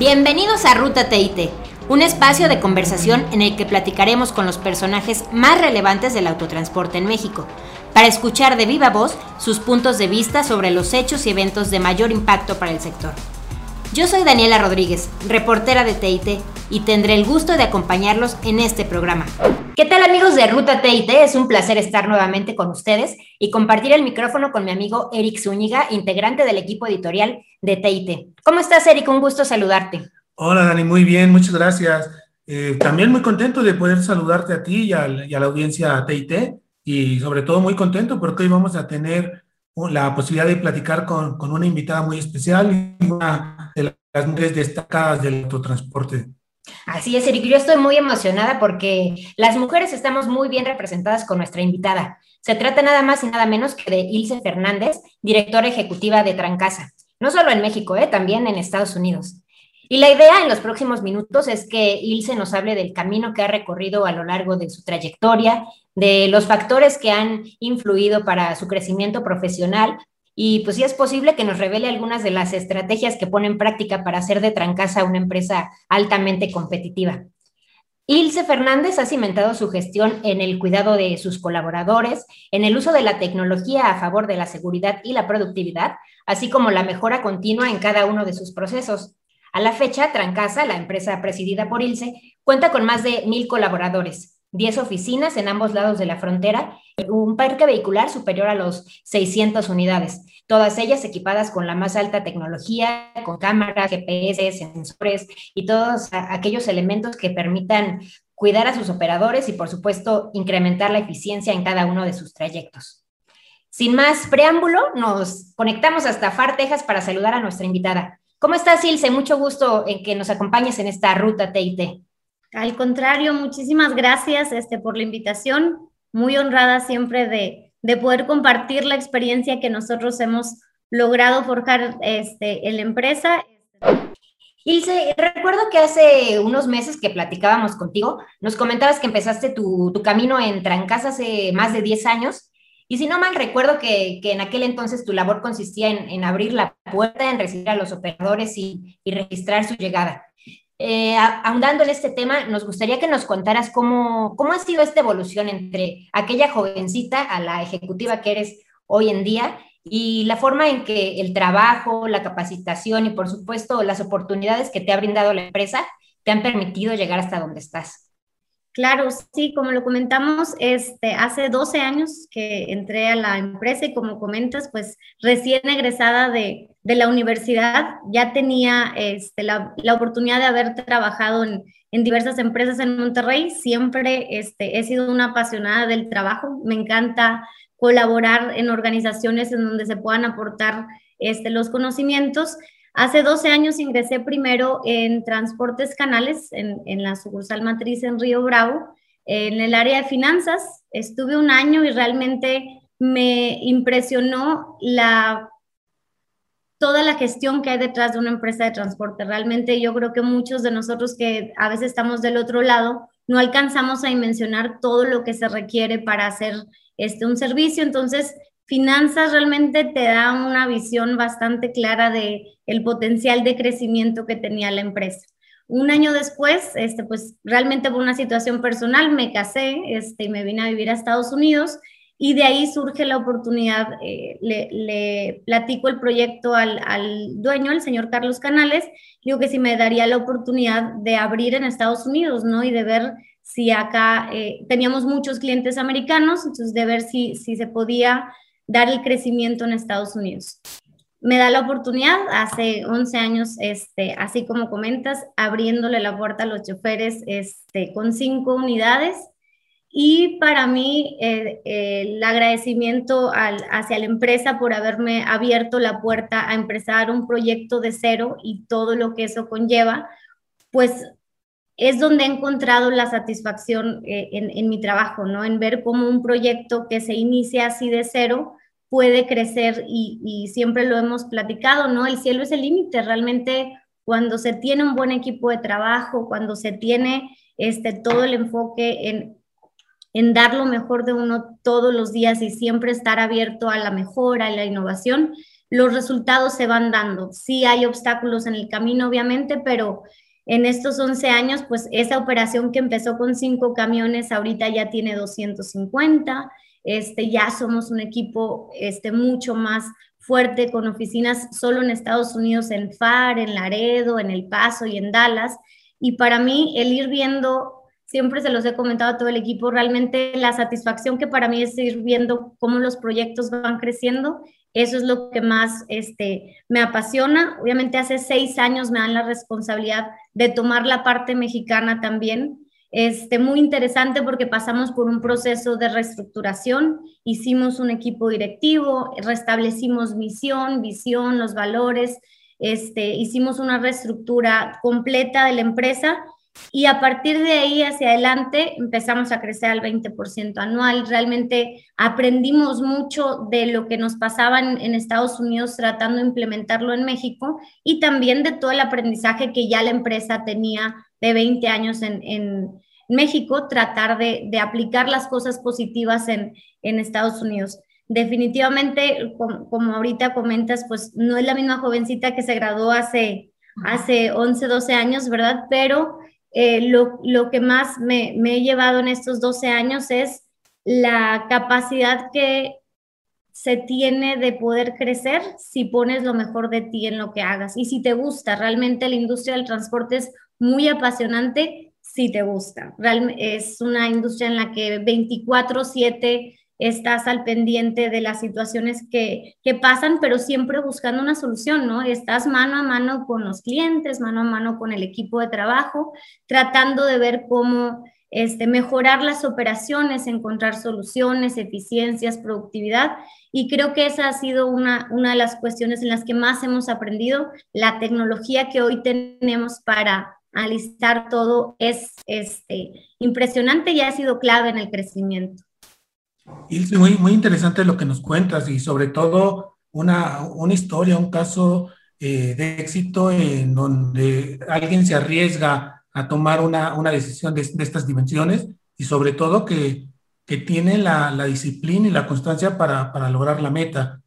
Bienvenidos a Ruta TIT, un espacio de conversación en el que platicaremos con los personajes más relevantes del autotransporte en México, para escuchar de viva voz sus puntos de vista sobre los hechos y eventos de mayor impacto para el sector. Yo soy Daniela Rodríguez, reportera de TIT, y tendré el gusto de acompañarlos en este programa. ¿Qué tal amigos de Ruta TIT? Es un placer estar nuevamente con ustedes y compartir el micrófono con mi amigo Eric Zúñiga, integrante del equipo editorial de TIT. ¿Cómo estás, Eric? Un gusto saludarte. Hola, Dani, muy bien, muchas gracias. Eh, también muy contento de poder saludarte a ti y a, la audiencia TIT y sobre todo muy contento porque hoy vamos a tener la posibilidad de platicar con, con una invitada muy especial y una de las mujeres destacadas del autotransporte. Así es, Eric. Yo estoy muy emocionada porque las mujeres estamos muy bien representadas con nuestra invitada. Se trata nada más y nada menos que de Ilse Fernández, directora ejecutiva de Trancasa. No solo en México, ¿eh? también en Estados Unidos. Y la idea en los próximos minutos es que Ilse nos hable del camino que ha recorrido a lo largo de su trayectoria, de los factores que han influido para su crecimiento profesional y pues si es posible que nos revele algunas de las estrategias que pone en práctica para hacer de Trancasa una empresa altamente competitiva. Ilse Fernández ha cimentado su gestión en el cuidado de sus colaboradores, en el uso de la tecnología a favor de la seguridad y la productividad, así como la mejora continua en cada uno de sus procesos. A la fecha, Trancasa, la empresa presidida por Ilse, cuenta con más de mil colaboradores, 10 oficinas en ambos lados de la frontera y un parque vehicular superior a los 600 unidades, todas ellas equipadas con la más alta tecnología, con cámaras, GPS, sensores y todos aquellos elementos que permitan cuidar a sus operadores y, por supuesto, incrementar la eficiencia en cada uno de sus trayectos. Sin más preámbulo, nos conectamos hasta Far, Texas para saludar a nuestra invitada. ¿Cómo estás, Ilse? Mucho gusto en que nos acompañes en esta ruta TIT. Al contrario, muchísimas gracias este, por la invitación. Muy honrada siempre de, de poder compartir la experiencia que nosotros hemos logrado forjar este, en la empresa. Ilse, recuerdo que hace unos meses que platicábamos contigo, nos comentabas que empezaste tu, tu camino en Trancas hace más de 10 años. Y si no mal recuerdo que, que en aquel entonces tu labor consistía en, abrir la puerta, en recibir a los operadores y, y registrar su llegada. Eh, ahondando en este tema, nos gustaría que nos contaras cómo, cómo ha sido esta evolución entre aquella jovencita a la ejecutiva que eres hoy en día y la forma en que el trabajo, la capacitación y por supuesto las oportunidades que te ha brindado la empresa te han permitido llegar hasta donde estás. Claro, sí, como lo comentamos, este, hace 12 años que entré a la empresa y como comentas, pues recién egresada de, de la universidad, ya tenía este, la, la, oportunidad de haber trabajado en, en, diversas empresas en Monterrey. Siempre este, he sido una apasionada del trabajo, me encanta colaborar en organizaciones en donde se puedan aportar este, los conocimientos. Hace 12 años ingresé primero en Transportes Canales, en, en, la sucursal matriz en Río Bravo, en el área de finanzas. Estuve un año y realmente me impresionó la, toda la gestión que hay detrás de una empresa de transporte. Realmente yo creo que muchos de nosotros que a veces estamos del otro lado no alcanzamos a dimensionar todo lo que se requiere para hacer este, un servicio. Entonces, finanzas realmente te da una visión bastante clara de el potencial de crecimiento que tenía la empresa. Un año después, este, pues realmente por una situación personal me casé este, y me vine a vivir a Estados Unidos y de ahí surge la oportunidad, eh, le, platico el proyecto al, al, dueño, el señor Carlos Canales, digo que si me daría la oportunidad de abrir en Estados Unidos, ¿no? Y de ver si acá eh, teníamos muchos clientes americanos, entonces de ver si, si se podía dar el crecimiento en Estados Unidos. Me da la oportunidad, hace 11 años, este, así como comentas, abriéndole la puerta a los choferes este, con cinco unidades. Y para mí, eh, eh, el agradecimiento al, hacia la empresa por haberme abierto la puerta a empezar un proyecto de cero y todo lo que eso conlleva, pues es donde he encontrado la satisfacción eh, en, en, mi trabajo, ¿no? En ver cómo un proyecto que se inicia así de cero puede crecer y, siempre lo hemos platicado, ¿no? El cielo es el límite, realmente cuando se tiene un buen equipo de trabajo, cuando se tiene este, todo el enfoque en, dar lo mejor de uno todos los días y siempre estar abierto a la mejora, a la innovación, los resultados se van dando. Sí hay obstáculos en el camino, obviamente, pero en estos 11 años, pues esa operación que empezó con cinco camiones, ahorita ya tiene 250. Este, ya somos un equipo este, mucho más fuerte con oficinas solo en Estados Unidos, en FAR, en Laredo, en El Paso y en Dallas. Y para mí, el ir viendo, siempre se los he comentado a todo el equipo, realmente la satisfacción que para mí es ir viendo cómo los proyectos van creciendo eso es lo que más este, me apasiona. Obviamente hace seis años me dan la responsabilidad de tomar la parte mexicana también. Este, muy interesante porque pasamos por un proceso de reestructuración, hicimos un equipo directivo, restablecimos misión, visión, los valores, este, hicimos una reestructura completa de la empresa y a partir de ahí hacia adelante empezamos a crecer al 20% anual. Realmente aprendimos mucho de lo que nos pasaba en, Estados Unidos tratando de implementarlo en México y también de todo el aprendizaje que ya la empresa tenía de 20 años en, México, tratar de, aplicar las cosas positivas en, Estados Unidos. Definitivamente, como, como, ahorita comentas, pues no es la misma jovencita que se graduó hace, hace 11, 12 años, ¿verdad? Pero eh, lo, que más me, he llevado en estos 12 años es la capacidad que se tiene de poder crecer si pones lo mejor de ti en lo que hagas y si te gusta. Realmente la industria del transporte es muy apasionante si te gusta. es una industria en la que 24/7 estás al pendiente de las situaciones que, pasan, pero siempre buscando una solución, ¿no? Estás mano a mano con los clientes, mano a mano con el equipo de trabajo, tratando de ver cómo este, mejorar las operaciones, encontrar soluciones, eficiencias, productividad. Y creo que esa ha sido una, una de las cuestiones en las que más hemos aprendido. La tecnología que hoy tenemos para alistar todo es este, impresionante y ha sido clave en el crecimiento. Ilse, muy, muy interesante lo que nos cuentas y sobre todo una, una historia, un caso eh, de éxito en donde alguien se arriesga a tomar una, una decisión de, de, estas dimensiones y sobre todo que, que tiene la, la, disciplina y la constancia para, para, lograr la meta.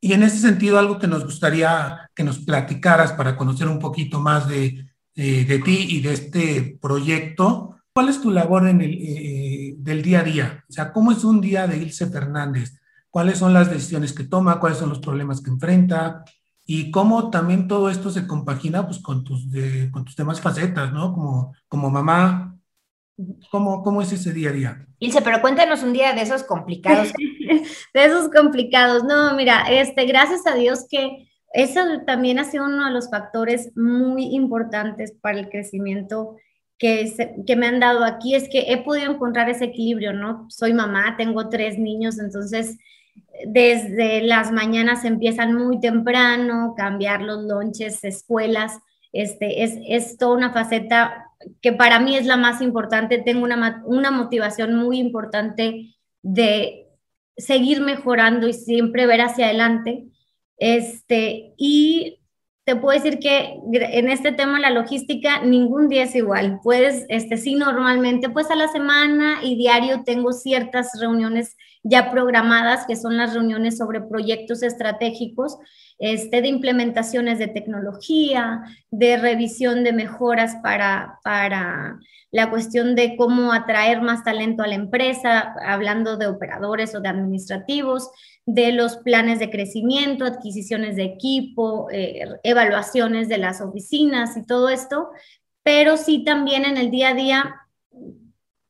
Y en ese sentido, algo que nos gustaría que nos platicaras para conocer un poquito más de, de, de ti y de este proyecto, ¿cuál es tu labor en el, eh, del día a día? O sea, ¿cómo es un día de Ilse Fernández? ¿Cuáles son las decisiones que toma? ¿Cuáles son los problemas que enfrenta? Y cómo también todo esto se compagina pues, con, tus, de, con tus demás facetas, ¿no? Como, como mamá. ¿Cómo, ¿Cómo es ese día a día? Ilse, pero cuéntanos un día de esos complicados. de esos complicados. No, mira, este, gracias a Dios que eso también ha sido uno de los factores muy importantes para el crecimiento que, me han dado aquí es que he podido encontrar ese equilibrio, ¿no? Soy mamá, tengo tres niños, entonces desde las mañanas empiezan muy temprano, cambiar los lonches, escuelas, este, es, es toda una faceta que para mí es la más importante. Tengo una, una motivación muy importante de seguir mejorando y siempre ver hacia adelante. Este, y te puedo decir que en este tema la logística ningún día es igual. Puedes, este sí, normalmente pues a la semana y diario tengo ciertas reuniones ya programadas, que son las reuniones sobre proyectos estratégicos, este, de implementaciones de tecnología, de revisión de mejoras para, para la cuestión de cómo atraer más talento a la empresa, hablando de operadores o de administrativos, de los planes de crecimiento, adquisiciones de equipo, eh, evaluaciones de las oficinas y todo esto, pero sí también en el día a día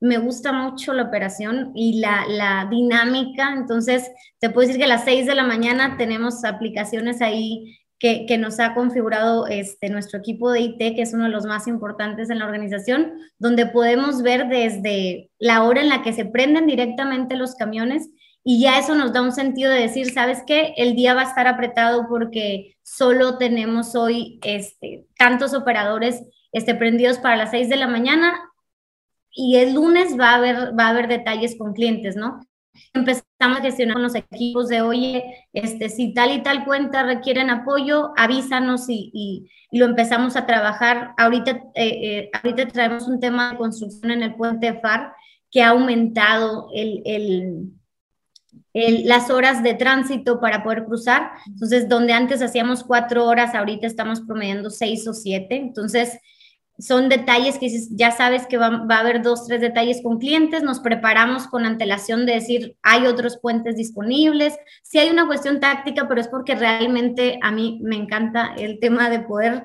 me gusta mucho la operación y la, dinámica, entonces te puedo decir que a las 6 de la mañana tenemos aplicaciones ahí que, nos ha configurado este, nuestro equipo de IT, que es uno de los más importantes en la organización, donde podemos ver desde la hora en la que se prenden directamente los camiones y ya eso nos da un sentido de decir, ¿sabes qué? El día va a estar apretado porque solo tenemos hoy este, tantos operadores este, prendidos para las 6 de la mañana y el lunes va a haber, va a haber detalles con clientes, ¿no? Empezamos a gestionar con los equipos de, oye, este, si tal y tal cuenta requieren apoyo, avísanos y, lo empezamos a trabajar. Ahorita, eh, eh, ahorita traemos un tema de construcción en el puente FAR que ha aumentado el las horas de tránsito para poder cruzar. Entonces, donde antes hacíamos cuatro horas, ahorita estamos promediando seis o siete. Entonces, son detalles que ya sabes que va, a haber dos, tres detalles con clientes, nos preparamos con antelación de decir, hay otros puentes disponibles, sí hay una cuestión táctica, pero es porque realmente a mí me encanta el tema de poder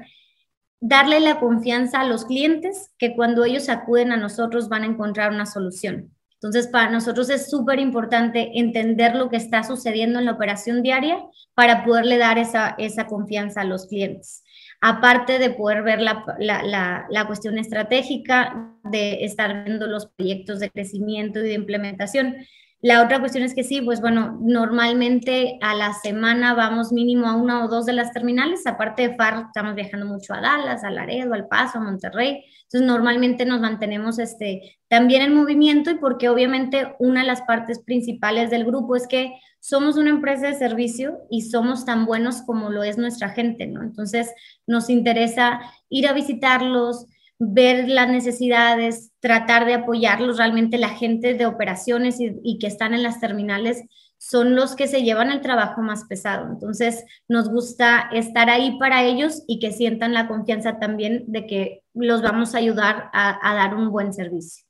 darle la confianza a los clientes que cuando ellos acuden a nosotros van a encontrar una solución. Entonces, para nosotros es súper importante entender lo que está sucediendo en la operación diaria para poderle dar esa, esa confianza a los clientes aparte de poder ver la, la, la, cuestión estratégica, de estar viendo los proyectos de crecimiento y de implementación. La otra cuestión es que sí, pues bueno, normalmente a la semana vamos mínimo a una o dos de las terminales, aparte de FAR, estamos viajando mucho a Dallas, a Laredo, al Paso, a Monterrey, entonces normalmente nos mantenemos este, también en movimiento y porque obviamente una de las partes principales del grupo es que somos una empresa de servicio y somos tan buenos como lo es nuestra gente, ¿no? Entonces nos interesa ir a visitarlos, ver las necesidades, tratar de apoyarlos. Realmente la gente de operaciones y, que están en las terminales son los que se llevan el trabajo más pesado. Entonces, nos gusta estar ahí para ellos y que sientan la confianza también de que los vamos a ayudar a, a dar un buen servicio.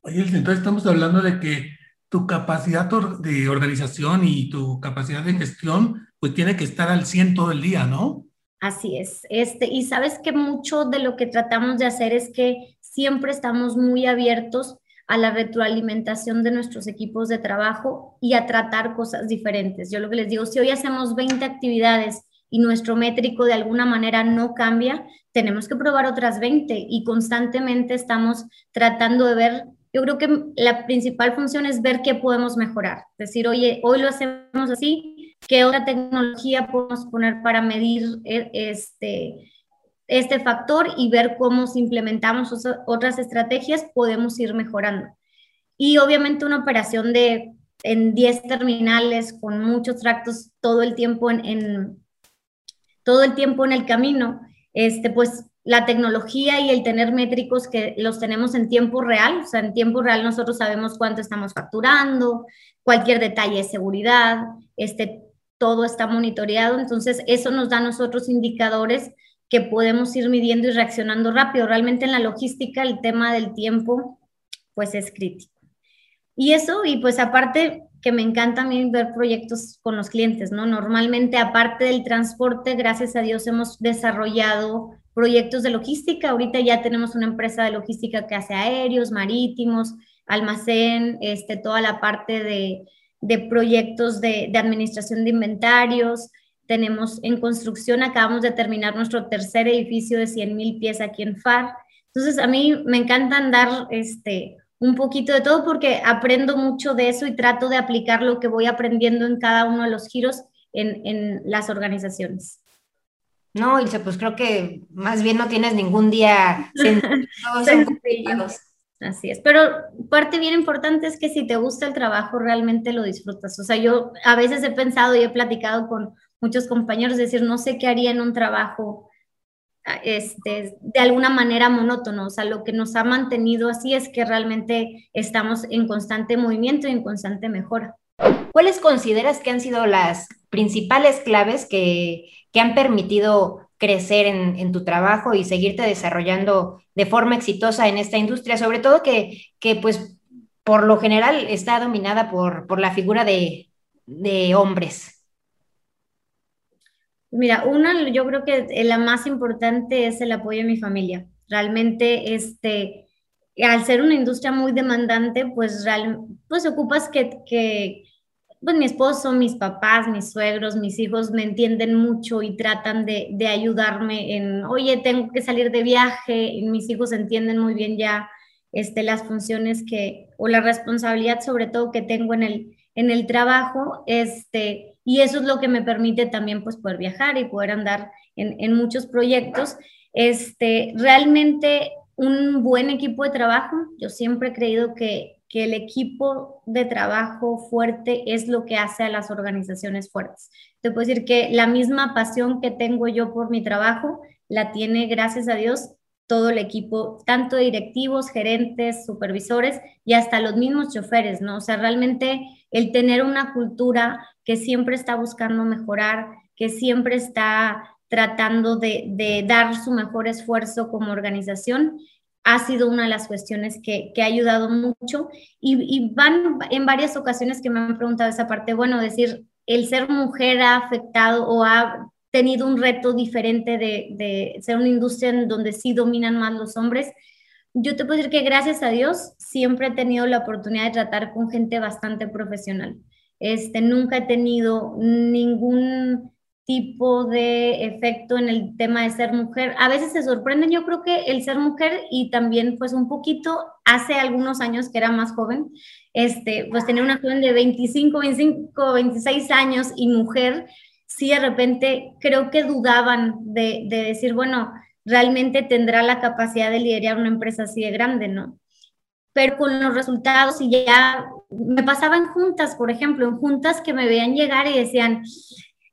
Oye, entonces estamos hablando de que tu capacidad de organización y tu capacidad de gestión, pues tiene que estar al 100 todo el día, ¿no? Así es. Este, y sabes que mucho de lo que tratamos de hacer es que siempre estamos muy abiertos a la retroalimentación de nuestros equipos de trabajo y a tratar cosas diferentes. Yo lo que les digo, si hoy hacemos 20 actividades y nuestro métrico de alguna manera no cambia, tenemos que probar otras 20 y constantemente estamos tratando de ver, yo creo que la principal función es ver qué podemos mejorar. Decir, oye, hoy lo hacemos así, ¿Qué otra tecnología podemos poner para medir eh, este, este factor y ver cómo si implementamos otras estrategias podemos ir mejorando? Y obviamente una operación de en 10 terminales con muchos tractos todo el tiempo en, todo el tiempo en el camino, este, pues la tecnología y el tener métricos que los tenemos en tiempo real, o sea, en tiempo real nosotros sabemos cuánto estamos facturando, cualquier detalle de seguridad, este, todo está monitoreado, entonces eso nos da a nosotros indicadores que podemos ir midiendo y reaccionando rápido. Realmente en la logística el tema del tiempo pues es crítico. Y eso, y pues aparte que me encanta a ver proyectos con los clientes, ¿no? Normalmente aparte del transporte, gracias a Dios hemos desarrollado proyectos de logística. Ahorita ya tenemos una empresa de logística que hace aéreos, marítimos, almacén, este, toda la parte de, de proyectos de, administración de inventarios. Tenemos en construcción, acabamos de terminar nuestro tercer edificio de 100 mil pies aquí en FAR. Entonces, a mí me encanta andar este, un poquito de todo porque aprendo mucho de eso y trato de aplicar lo que voy aprendiendo en cada uno de los giros en, en las organizaciones. No, Ilse, pues creo que más bien no tienes ningún día Así es, pero parte bien importante es que si te gusta el trabajo, realmente lo disfrutas. O sea, yo a veces he pensado y he platicado con muchos compañeros, decir, no sé qué haría en un trabajo este, de alguna manera monótono. O sea, lo que nos ha mantenido así es que realmente estamos en constante movimiento y en constante mejora. ¿Cuáles consideras que han sido las principales claves que, que han permitido crecer en, tu trabajo y seguirte desarrollando de forma exitosa en esta industria, sobre todo que, que pues por lo general está dominada por, por la figura de, de hombres. Mira, una, yo creo que la más importante es el apoyo de mi familia. Realmente, este, al ser una industria muy demandante, pues, real, pues ocupas que, que, pues mi esposo, mis papás, mis suegros, mis hijos me entienden mucho y tratan de, de, ayudarme en, oye, tengo que salir de viaje, y mis hijos entienden muy bien ya este, las funciones que, o la responsabilidad sobre todo que tengo en el, en el trabajo, este, y eso es lo que me permite también pues poder viajar y poder andar en, en muchos proyectos. Este, realmente un buen equipo de trabajo, yo siempre he creído que que el equipo de trabajo fuerte es lo que hace a las organizaciones fuertes. Te puedo decir que la misma pasión que tengo yo por mi trabajo la tiene, gracias a Dios, todo el equipo, tanto directivos, gerentes, supervisores y hasta los mismos choferes, ¿no? O sea, realmente el tener una cultura que siempre está buscando mejorar, que siempre está tratando de, dar su mejor esfuerzo como organización, ha sido una de las cuestiones que, ha ayudado mucho. Y, van en varias ocasiones que me han preguntado esa parte, bueno, decir, el ser mujer ha afectado o ha tenido un reto diferente de, ser una industria en donde sí dominan más los hombres. Yo te puedo decir que gracias a Dios siempre he tenido la oportunidad de tratar con gente bastante profesional. Este, nunca he tenido ningún tipo de efecto en el tema de ser mujer. A veces se sorprenden, yo creo que el ser mujer y también pues un poquito hace algunos años que era más joven, este, pues tener una joven de 25, 25, 26 años y mujer, sí de repente creo que dudaban de, decir, bueno, realmente tendrá la capacidad de liderar una empresa así de grande, ¿no? Pero con los resultados y ya me pasaba en juntas, por ejemplo, en juntas que me veían llegar y decían,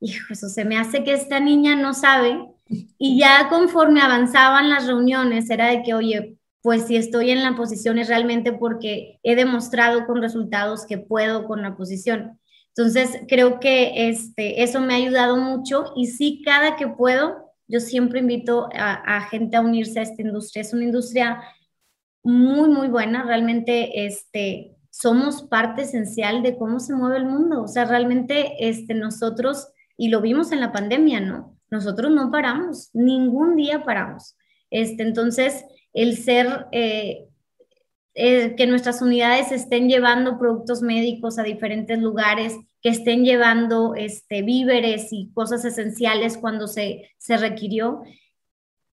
hijo, eso se me hace que esta niña no sabe. Y ya conforme avanzaban las reuniones, era de que, oye, pues si estoy en la posición es realmente porque he demostrado con resultados que puedo con la posición. Entonces, creo que este, eso me ha ayudado mucho y sí, cada que puedo, yo siempre invito a, gente a unirse a esta industria. Es una industria muy, muy buena. Realmente este, somos parte esencial de cómo se mueve el mundo. O sea, realmente este, nosotros, y lo vimos en la pandemia, ¿no? Nosotros no paramos, ningún día paramos. Este, entonces, el ser eh, eh, que nuestras unidades estén llevando productos médicos a diferentes lugares, que estén llevando este, víveres y cosas esenciales cuando se, se requirió,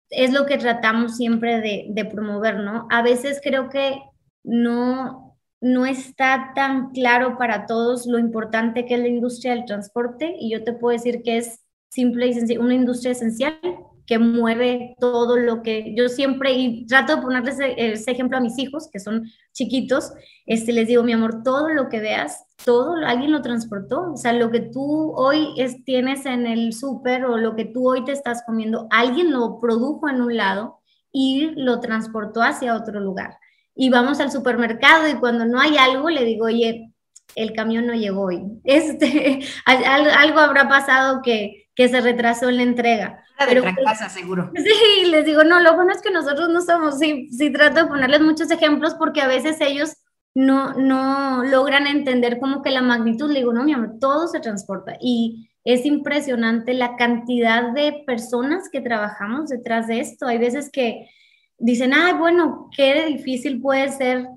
es lo que tratamos siempre de, de, promover, ¿no? A veces creo que no, no está tan claro para todos lo importante que es la industria del transporte y yo te puedo decir que es simple y sencillo, una industria esencial que mueve todo lo que yo siempre, y trato de ponerles ese, ejemplo a mis hijos, que son chiquitos, este, les digo, mi amor, todo lo que veas, todo, alguien lo transportó, o sea, lo que tú hoy es, tienes en el súper o lo que tú hoy te estás comiendo, alguien lo produjo en un lado y lo transportó hacia otro lugar. Y vamos al supermercado y cuando no hay algo, le digo, oye, el camión no llegó hoy. Este, algo habrá pasado que, que se retrasó en la entrega. Pero, de casa, seguro. Sí, les digo, no, lo bueno es que nosotros no somos, sí, sí trato de ponerles muchos ejemplos porque a veces ellos no, no logran entender como que la magnitud, le digo, no, mi amor, todo se transporta y es impresionante la cantidad de personas que trabajamos detrás de esto. Hay veces que dicen, ay, bueno, qué difícil puede ser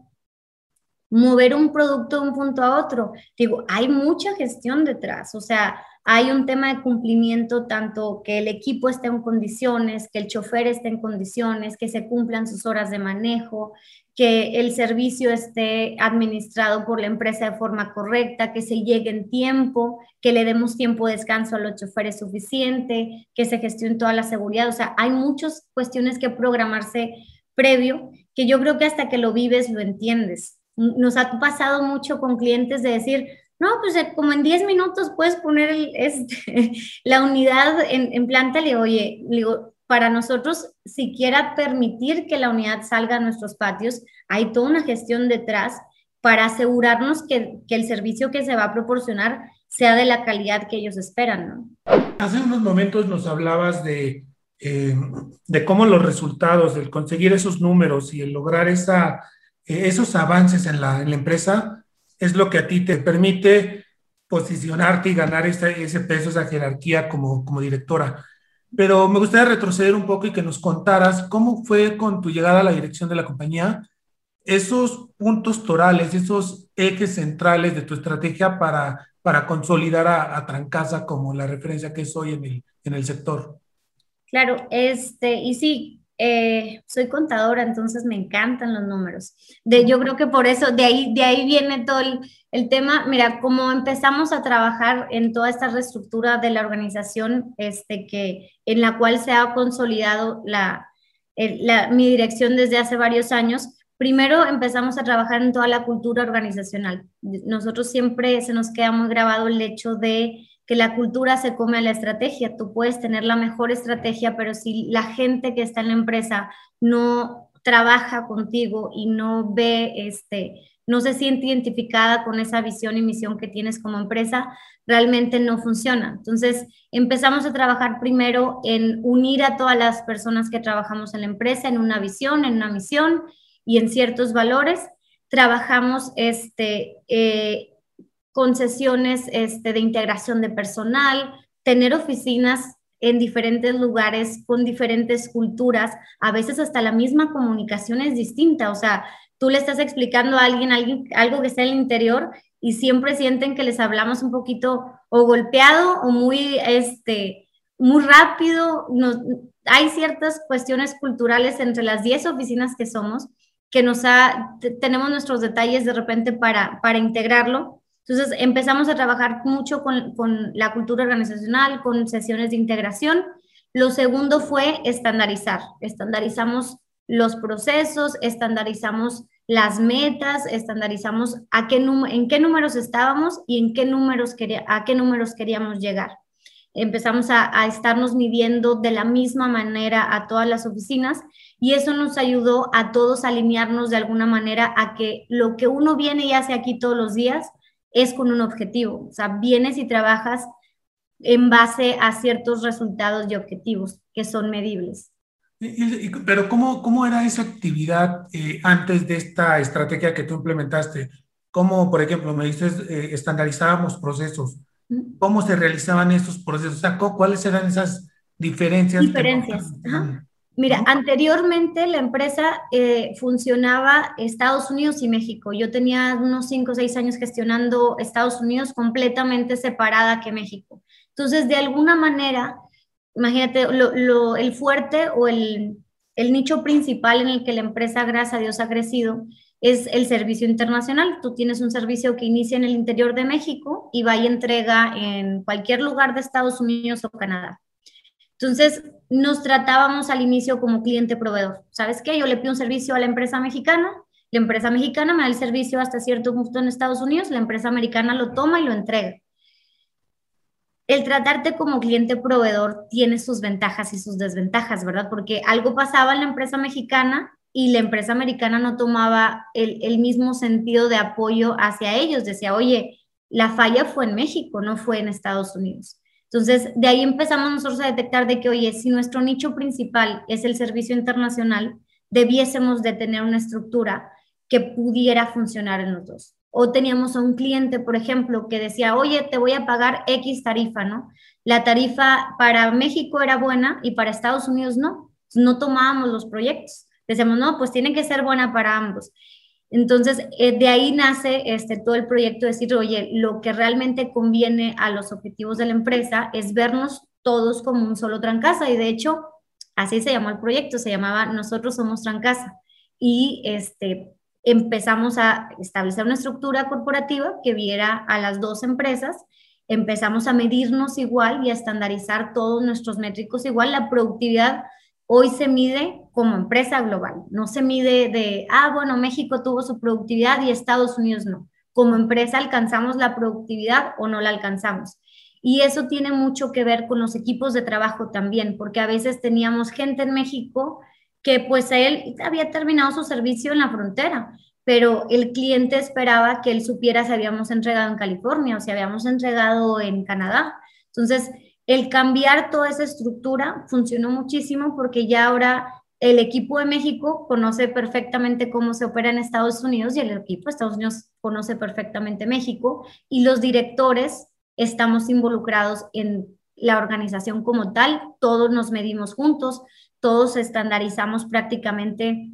mover un producto de un punto a otro. Digo, hay mucha gestión detrás, o sea, hay un tema de cumplimiento, tanto que el equipo esté en condiciones, que el chofer esté en condiciones, que se cumplan sus horas de manejo, que el servicio esté administrado por la empresa de forma correcta, que se llegue en tiempo, que le demos tiempo de descanso a los choferes suficiente, que se gestione toda la seguridad. O sea, hay muchas cuestiones que programarse previo que yo creo que hasta que lo vives lo entiendes. Nos ha pasado mucho con clientes de decir, no, pues eh, como en 10 minutos puedes poner este, la unidad en, planta, le oye, le digo, para nosotros siquiera permitir que la unidad salga a nuestros patios, hay toda una gestión detrás para asegurarnos que, que el servicio que se va a proporcionar sea de la calidad que ellos esperan. Hace unos momentos nos hablabas de, eh, de cómo los resultados, el conseguir esos números y el lograr eh, esos avances en la empresa es lo que a ti te permite posicionarte y ganar ese peso, esa jerarquía como, como directora. Pero me gustaría retroceder un poco y que nos contaras cómo fue con tu llegada a la dirección de la compañía, esos puntos torales, esos ejes centrales de tu estrategia para, para consolidar a, a Trancasa como la referencia que es hoy en el, en el sector. Claro, este, y sí, eh, soy contadora, entonces me encantan los números. De, yo creo que por eso, de ahí, de ahí viene todo el, tema. Mira, como empezamos a trabajar en toda esta reestructura de la organización, este, que, en la cual se ha consolidado la, mi dirección desde hace varios años, primero empezamos a trabajar en toda la cultura organizacional. Nosotros siempre se nos queda muy grabado el hecho de que la cultura se come a la estrategia. Tú puedes tener la mejor estrategia, pero si la gente que está en la empresa no trabaja contigo y no ve este, no se siente identificada con esa visión y misión que tienes como empresa, realmente no funciona. Entonces, empezamos a trabajar primero en unir a todas las personas que trabajamos en la empresa en una visión, en una misión y en ciertos valores. Trabajamos este, eh, con sesiones este, de integración de personal, tener oficinas en diferentes lugares con diferentes culturas, a veces hasta la misma comunicación es distinta, o sea, tú le estás explicando a alguien, algo que está el interior y siempre sienten que les hablamos un poquito o golpeado o muy, este, muy rápido. hay ciertas cuestiones culturales entre las 10 oficinas que somos que nos ha, tenemos nuestros detalles de repente para, para integrarlo. Entonces empezamos a trabajar mucho con, con la cultura organizacional, con sesiones de integración. Lo segundo fue estandarizar. Estandarizamos los procesos, estandarizamos las metas, estandarizamos a qué en qué números estábamos y en qué números a qué números queríamos llegar. Empezamos a, a, estarnos midiendo de la misma manera a todas las oficinas y eso nos ayudó a todos alinearnos de alguna manera a que lo que uno viene y hace aquí todos los días es con un objetivo. O sea, vienes y trabajas en base a ciertos resultados y objetivos que son medibles pero ¿cómo, cómo era esa actividad eh, antes de esta estrategia que tú implementaste? ¿Cómo, por ejemplo, me dices, eh, estandarizábamos procesos? ¿Cómo se realizaban esos procesos? O sea, ¿cuáles eran esas diferencias? Diferencias. Mira, anteriormente la empresa eh, funcionaba Estados Unidos y México. Yo tenía unos 5 o 6 años gestionando Estados Unidos completamente separada que México. Entonces, de alguna manera, imagínate, el fuerte o el, nicho principal en el que la empresa, gracias a Dios, ha crecido es el servicio internacional. Tú tienes un servicio que inicia en el interior de México y va y entrega en cualquier lugar de Estados Unidos o Canadá. Entonces, nos tratábamos al inicio como cliente proveedor. ¿Sabes qué? Yo le pido un servicio a la empresa mexicana, la empresa mexicana me da el servicio hasta cierto punto en Estados Unidos, la empresa americana lo toma y lo entrega el tratarte como cliente proveedor tiene sus ventajas y sus desventajas, ¿verdad? Porque algo pasaba en la empresa mexicana y la empresa americana no tomaba el, mismo sentido de apoyo hacia ellos. Decía, oye, la falla fue en México, no fue en Estados Unidos. Entonces, de ahí empezamos nosotros a detectar de que, oye, si nuestro nicho principal es el servicio internacional, debiésemos de tener una estructura que pudiera funcionar en los dos. O teníamos a un cliente, por ejemplo, que decía, oye, te voy a pagar X tarifa, ¿no? La tarifa para México era buena y para Estados Unidos no. No tomábamos los proyectos. Decíamos, no, pues tiene que ser buena para ambos. Entonces, eh, de ahí nace este, todo el proyecto de decir, oye, lo que realmente conviene a los objetivos de la empresa es vernos todos como un solo Trancasa. Y de hecho, así se llamó el proyecto, se llamaba Nosotros Somos Trancasa. Y este, empezamos a establecer una estructura corporativa que viera a las dos empresas, empezamos a medirnos igual y a estandarizar todos nuestros métricos igual. La productividad hoy se mide como empresa global, no se mide de, ah, bueno, México tuvo su productividad y Estados Unidos no. Como empresa alcanzamos la productividad o no la alcanzamos. Y eso tiene mucho que ver con los equipos de trabajo también, porque a veces teníamos gente en México que pues él había terminado su servicio en la frontera, pero el cliente esperaba que él supiera si habíamos entregado en California o si habíamos entregado en Canadá. Entonces, el cambiar toda esa estructura funcionó muchísimo porque ya ahora el equipo de México conoce perfectamente cómo se opera en Estados Unidos y el equipo de Estados Unidos conoce perfectamente México y los directores estamos involucrados en la organización como tal, todos nos medimos juntos, todos estandarizamos prácticamente,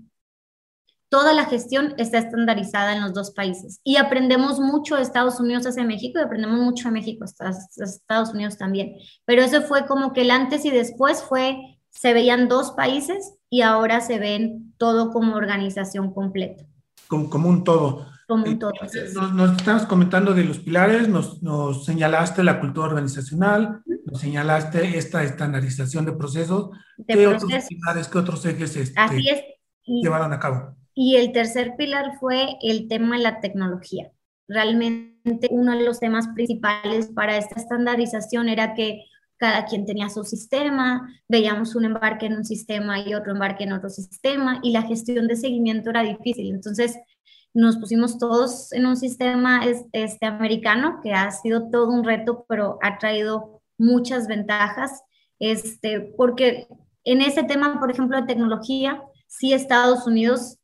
toda la gestión está estandarizada en los dos países y aprendemos mucho de Estados Unidos hacia México y aprendemos mucho de México hacia Estados Unidos también. Pero eso fue como que el antes y después fue, se veían dos países y ahora se ven todo como organización completa. Como, como un todo. Como un todo. Nos, nos estabas comentando de los pilares, nos, nos señalaste la cultura organizacional, señalaste esta estandarización de procesos. ¿Qué otros pilares, qué otros ejes este, llevaron a cabo? Y el tercer pilar fue el tema de la tecnología. Realmente uno de los temas principales para esta estandarización era que cada quien tenía su sistema, veíamos un embarque en un sistema y otro embarque en otro sistema y la gestión de seguimiento era difícil. Entonces, nos pusimos todos en un sistema este, americano que ha sido todo un reto, pero ha traído muchas ventajas, este, porque en ese tema, por ejemplo, de tecnología, sí Estados Unidos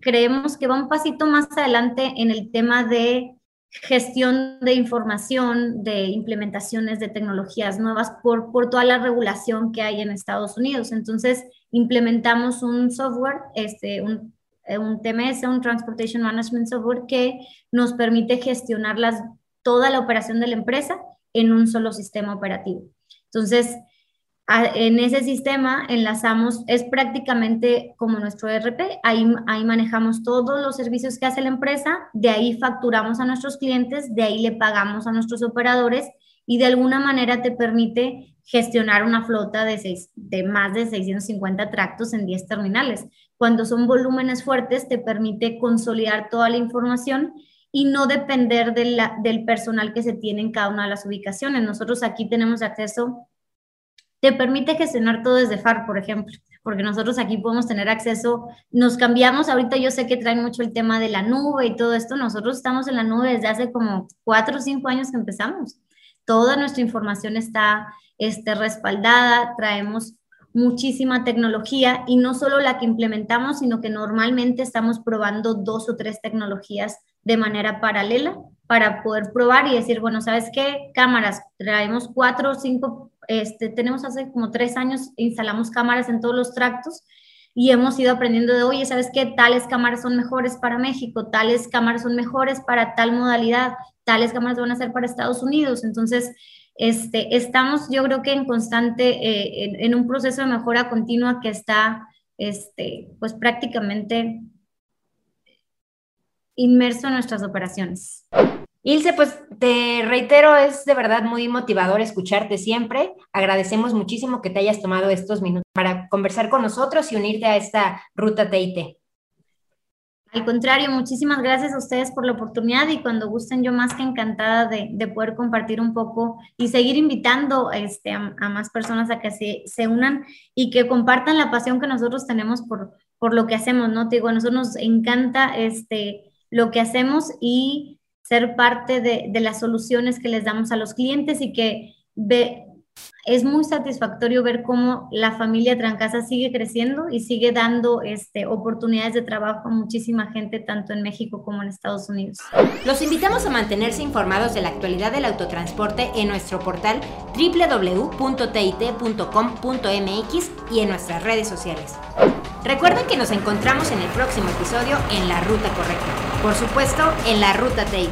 creemos que va un pasito más adelante en el tema de gestión de información, de implementaciones de tecnologías nuevas por, por toda la regulación que hay en Estados Unidos. Entonces, implementamos un software, este, un, un TMS, un Transportation Management Software, que nos permite gestionar las, toda la operación de la empresa en un solo sistema operativo. Entonces, en ese sistema enlazamos, es prácticamente como nuestro ERP, ahí, ahí manejamos todos los servicios que hace la empresa, de ahí facturamos a nuestros clientes, de ahí le pagamos a nuestros operadores y de alguna manera te permite gestionar una flota de, seis, de más de 650 tractos en 10 terminales. Cuando son volúmenes fuertes, te permite consolidar toda la información y no depender de del personal que se tiene en cada una de las ubicaciones. Nosotros aquí tenemos acceso te permite gestionar todo desde FAR, por ejemplo, porque nosotros aquí podemos tener acceso, nos cambiamos, ahorita yo sé que traen mucho el tema de la nube y todo esto, nosotros estamos en la nube desde hace como cuatro o cinco años que empezamos. Toda nuestra información está este, respaldada, traemos muchísima tecnología y no solo la que implementamos, sino que normalmente estamos probando dos o tres tecnologías de manera paralela para poder probar y decir, bueno, ¿sabes qué? Cámaras, traemos cuatro o cinco este, tenemos hace como tres años, instalamos cámaras en todos los tractos y hemos ido aprendiendo de, oye, ¿sabes qué? Tales cámaras son mejores para México, tales cámaras son mejores para tal modalidad, tales cámaras van a ser para Estados Unidos. Entonces, este, estamos yo creo que en constante, eh, en, un proceso de mejora continua que está, este, pues prácticamente inmerso en nuestras operaciones. Ilse, pues te reitero, es de verdad muy motivador escucharte siempre. Agradecemos muchísimo que te hayas tomado estos minutos para conversar con nosotros y unirte a esta ruta TIT. Al contrario, muchísimas gracias a ustedes por la oportunidad y cuando gusten yo más que encantada de, poder compartir un poco y seguir invitando este, a, más personas a que se, se, unan y que compartan la pasión que nosotros tenemos por, por lo que hacemos, ¿no? Te digo, a nosotros nos encanta este, lo que hacemos y ser parte de, las soluciones que les damos a los clientes y que ve, es muy satisfactorio ver cómo la familia Trancasa sigue creciendo y sigue dando este, oportunidades de trabajo a muchísima gente, tanto en México como en Estados Unidos. Los invitamos a mantenerse informados de la actualidad del autotransporte en nuestro portal www.tit.com.mx y en nuestras redes sociales. Recuerden que nos encontramos en el próximo episodio en la ruta correcta. Por supuesto, en la ruta TIT.